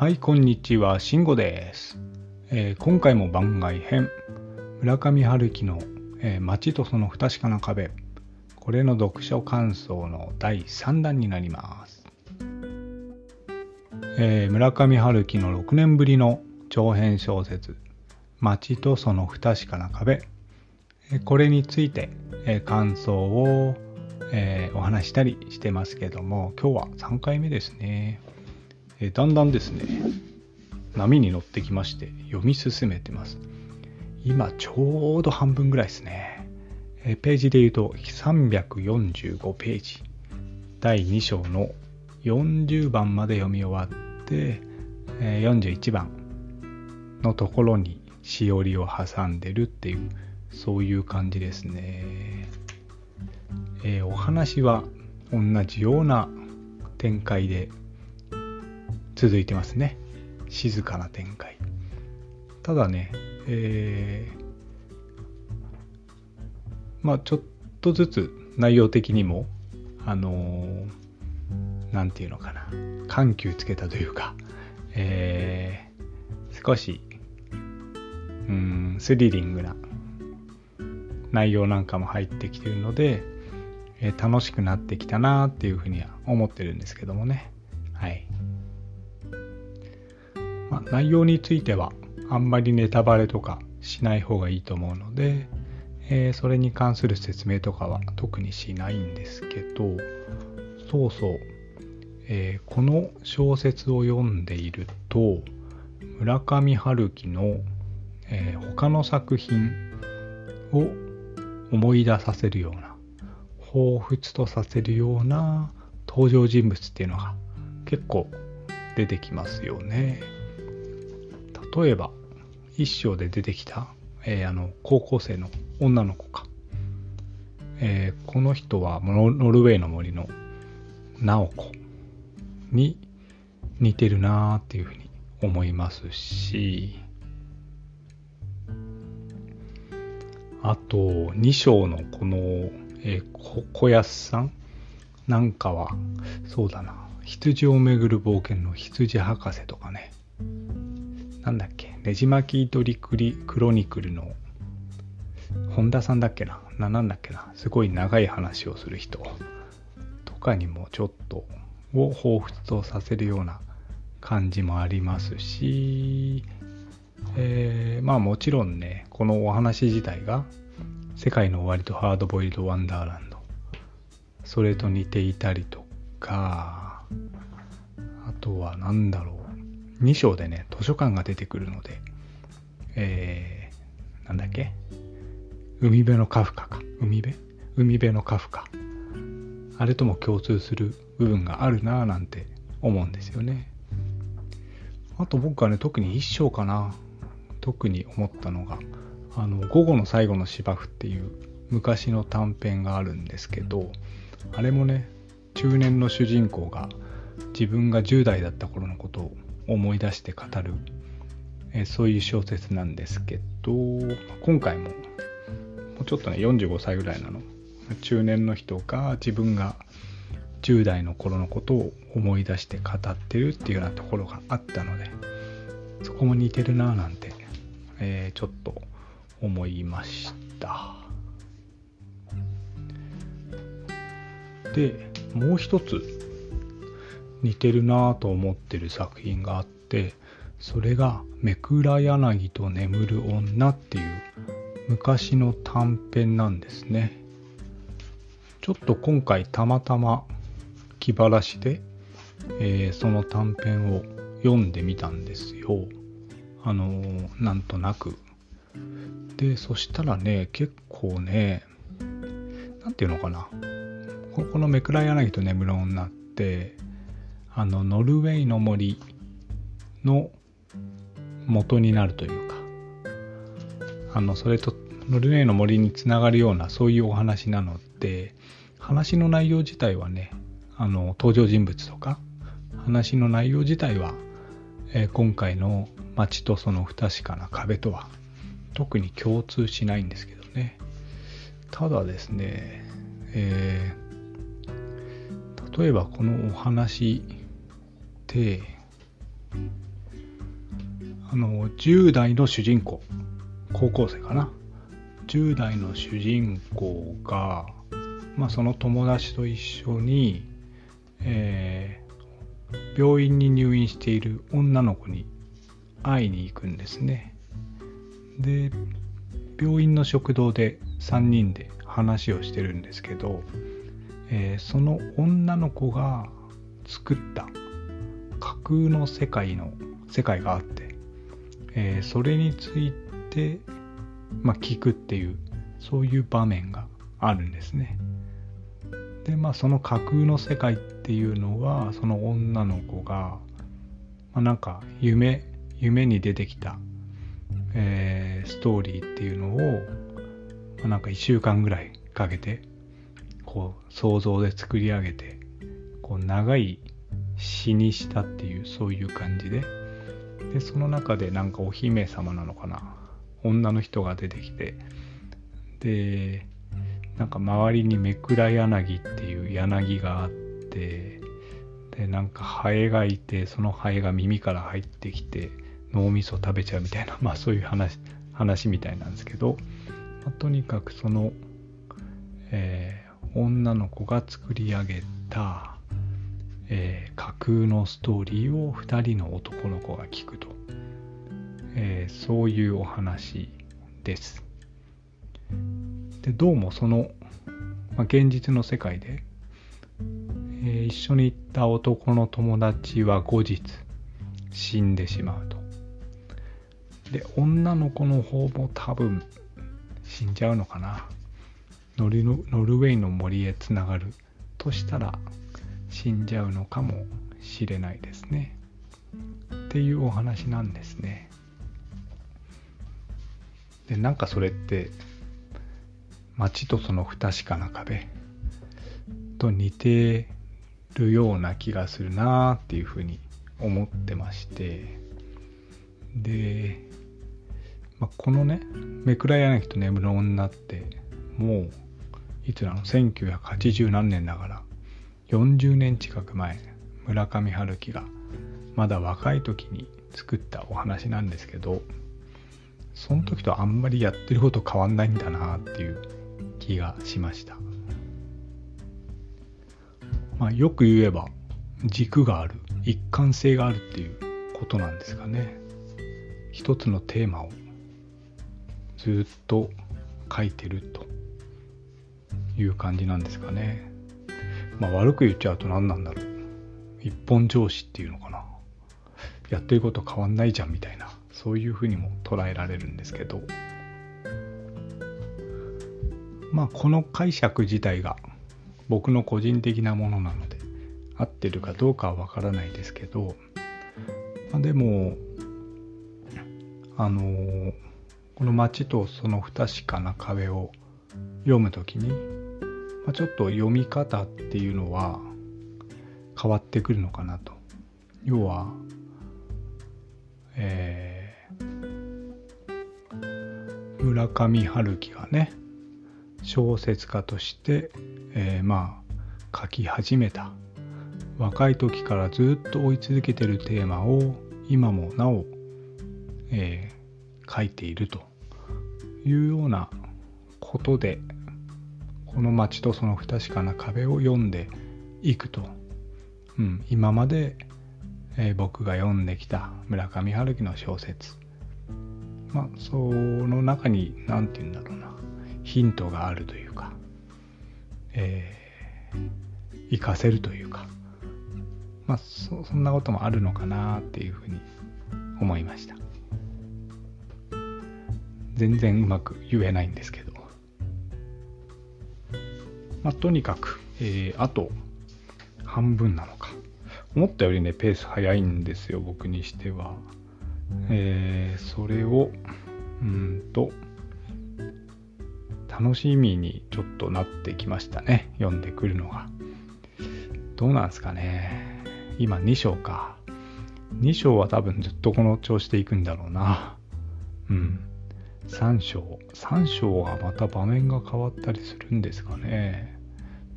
はい、こんにちは、しんごです、えー今回も番外編、村上春樹の、えー街とその不確かな壁、これの読書感想の第3弾になります。えー村上春樹の6年ぶりの長編小説、街とその不確かな壁、えーこれについて、えー感想を、えーお話ししたりしてますけども、今日は3回目ですね。えだんだんですね、波に乗ってきまして、読み進めてます。今、ちょうど半分ぐらいですね。えページで言うと、345ページ。第2章の40番まで読み終わって、え41番のところにしおりを挟んでるっていう、そういう感じですね。えーお話は同じような展開で続いてますね。静かな展開。ただね、えーまあちょっとずつ内容的にも、あのーていうのかな、緩急つけたというか、えー少し、うん、スリリングな内容なんかも入ってきてるので、えー楽しくなってきたなっていうふうには思ってるんですけどもね。はい。まあ、内容についてはあんまりネタバレとかしない方がいいと思うので、えーそれに関する説明とかは特にしないんですけど、そうそう、えーこの小説を読んでいると、村上春樹の、えー他の作品を思い出させるような、彷彿とさせるような登場人物っていうのが結構出てきますよね。例えば、一章で出てきた、えーあの高校生の女の子か。えーこの人はノルウェーの森の直子に似てるなーっていうふうに思いますし、あと、2章のこの、えーこ小安さんなんかは、そうだな、羊をめぐる冒険の羊博士とかね、なんだっけ、ねじ巻き鳥クリクロニクルの。本田さんだっけな、な、なんだっけな、すごい長い話をする人。とかにもちょっとを彷彿とさせるような感じもありますし、えーまあもちろんね、このお話自体が世界の終わりとハードボイルドワンダーランド、それと似ていたりとか、あとは何だろう、2章でね、図書館が出てくるので、えー、なんだっけ？海辺のカフカか。海辺？海辺のカフカ。あれとも共通する部分があるなぁなんて思うんですよね。あと僕はね、特に一章かな。特に思ったのが、あの、午後の最後の芝生っていう昔の短編があるんですけど、あれもね、中年の主人公が自分が10代だった頃のことを思い出して語る、えーそういう小説なんですけど、今回ももうちょっとね45歳ぐらいなの。中年の人が自分が10代の頃のことを思い出して語ってるっていうようなところがあったのでそこも似てるなぁなんて、えーちょっと思いました。でもう一つ似てるなぁと思ってる作品があってそれが「めくら柳と眠る女」っていう昔の短編なんですね。ちょっと今回たまたま気晴らしで、えーその短編を読んでみたんですよ。あのーなんとなく。でそしたらね結構ねなんていうのかな。この「めくら柳と眠る女」ってあのノルウェーの森の元になるというか。あのそれとノルウェーの森につながるようなそういうお話なので話の内容自体はねあの登場人物とか話の内容自体は、えー今回の「街とその不確かな壁」とは特に共通しないんですけどね。ただですね、えー例えばこのお話てあの10代の主人公高校生かな。10代の主人公が、まあ、その友達と一緒に、えー、病院に入院している女の子に会いに行くんですね。で病院の食堂で3人で話をしてるんですけど、えー、その女の子が作った架空の世界の世界があって、えー、それについて、まあ、聞くっていうそういう場面があるんですね。でまあその架空の世界っていうのはその女の子が、まあ、なんか夢夢に出てきた、えー、ストーリーっていうのを、まあ、なんか1週間ぐらいかけてこう想像で作り上げてこう長い詩にしたっていうそういう感じで。でその中でなんかお姫様なのかな。女の人が出てきて。でなんか周りにめくら柳っていう柳があって。でなんかハエがいてそのハエが耳から入ってきて脳みそ食べちゃうみたいな まあそういう話話みたいなんですけど、まあ、とにかくその、えー、女の子が作り上げたえー、架空のストーリーを2人の男の子が聞くと、えー、そういうお話です。でどうもその、まあ、現実の世界で、えー、一緒に行った男の友達は後日死んでしまうと。で女の子の方も多分死んじゃうのかな。ノルノルウェーの森へつながるとしたら死んじゃうのかもしれないですね。っていうお話なんですね。でなんかそれって街とその不確かな壁と似てるような気がするなっていうふうに思ってましてで、まあ、このね「めくら柳と眠る女」ってもういつなの1980何年だから40年近く前村上春樹がまだ若い時に作ったお話なんですけどその時とあんまりやってること変わんないんだなっていう気がしました。まあよく言えば軸がある一貫性があるっていうことなんですかね。一つのテーマをずっと書いてるという感じなんですかね。まあ悪く言っちゃうと何なんだろう。一本上司っていうのかな。やってること変わんないじゃんみたいな。そういうふうにも捉えられるんですけど。まあこの解釈自体が僕の個人的なものなので合ってるかどうかはわからないですけど、まあ、でもあのー、この街とその不確かな壁を読むときにまあ、ちょっと読み方っていうのは変わってくるのかなと。要は、えー、村上春樹がね小説家として、えー、まあ書き始めた若い時からずっと追い続けてるテーマを今もなお、えー、書いているというようなことでこの街とその不確かな壁を読んでいくと、うん、今まで、えー、僕が読んできた村上春樹の小説。まあその中に何て言うんだろうな。ヒントがあるというか、えー、活かせるというか。まあそそんなこともあるのかなっていうふうに思いました。全然うまく言えないんですけど。まあ、とにかく、えー、あと半分なのか。思ったよりね、ペース早いんですよ、僕にしては。えー、それを、うんと、楽しみにちょっとなってきましたね、読んでくるのが。どうなんですかね。今2章か。2章は多分ずっとこの調子でいくんだろうな。うん。3章。3章はまた場面が変わったりするんですかね。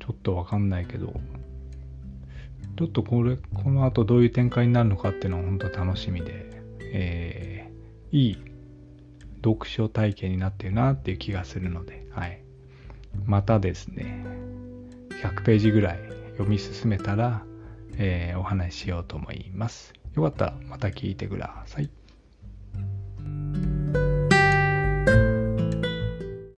ちょっとわかんないけど、ちょっとこれ、この後どういう展開になるのかっていうのは本当楽しみで、えーいい読書体験になってるなっていう気がするので、はい。またですね、100ページぐらい読み進めたら、えー、お話ししようと思います。よかったらまた聞いてください。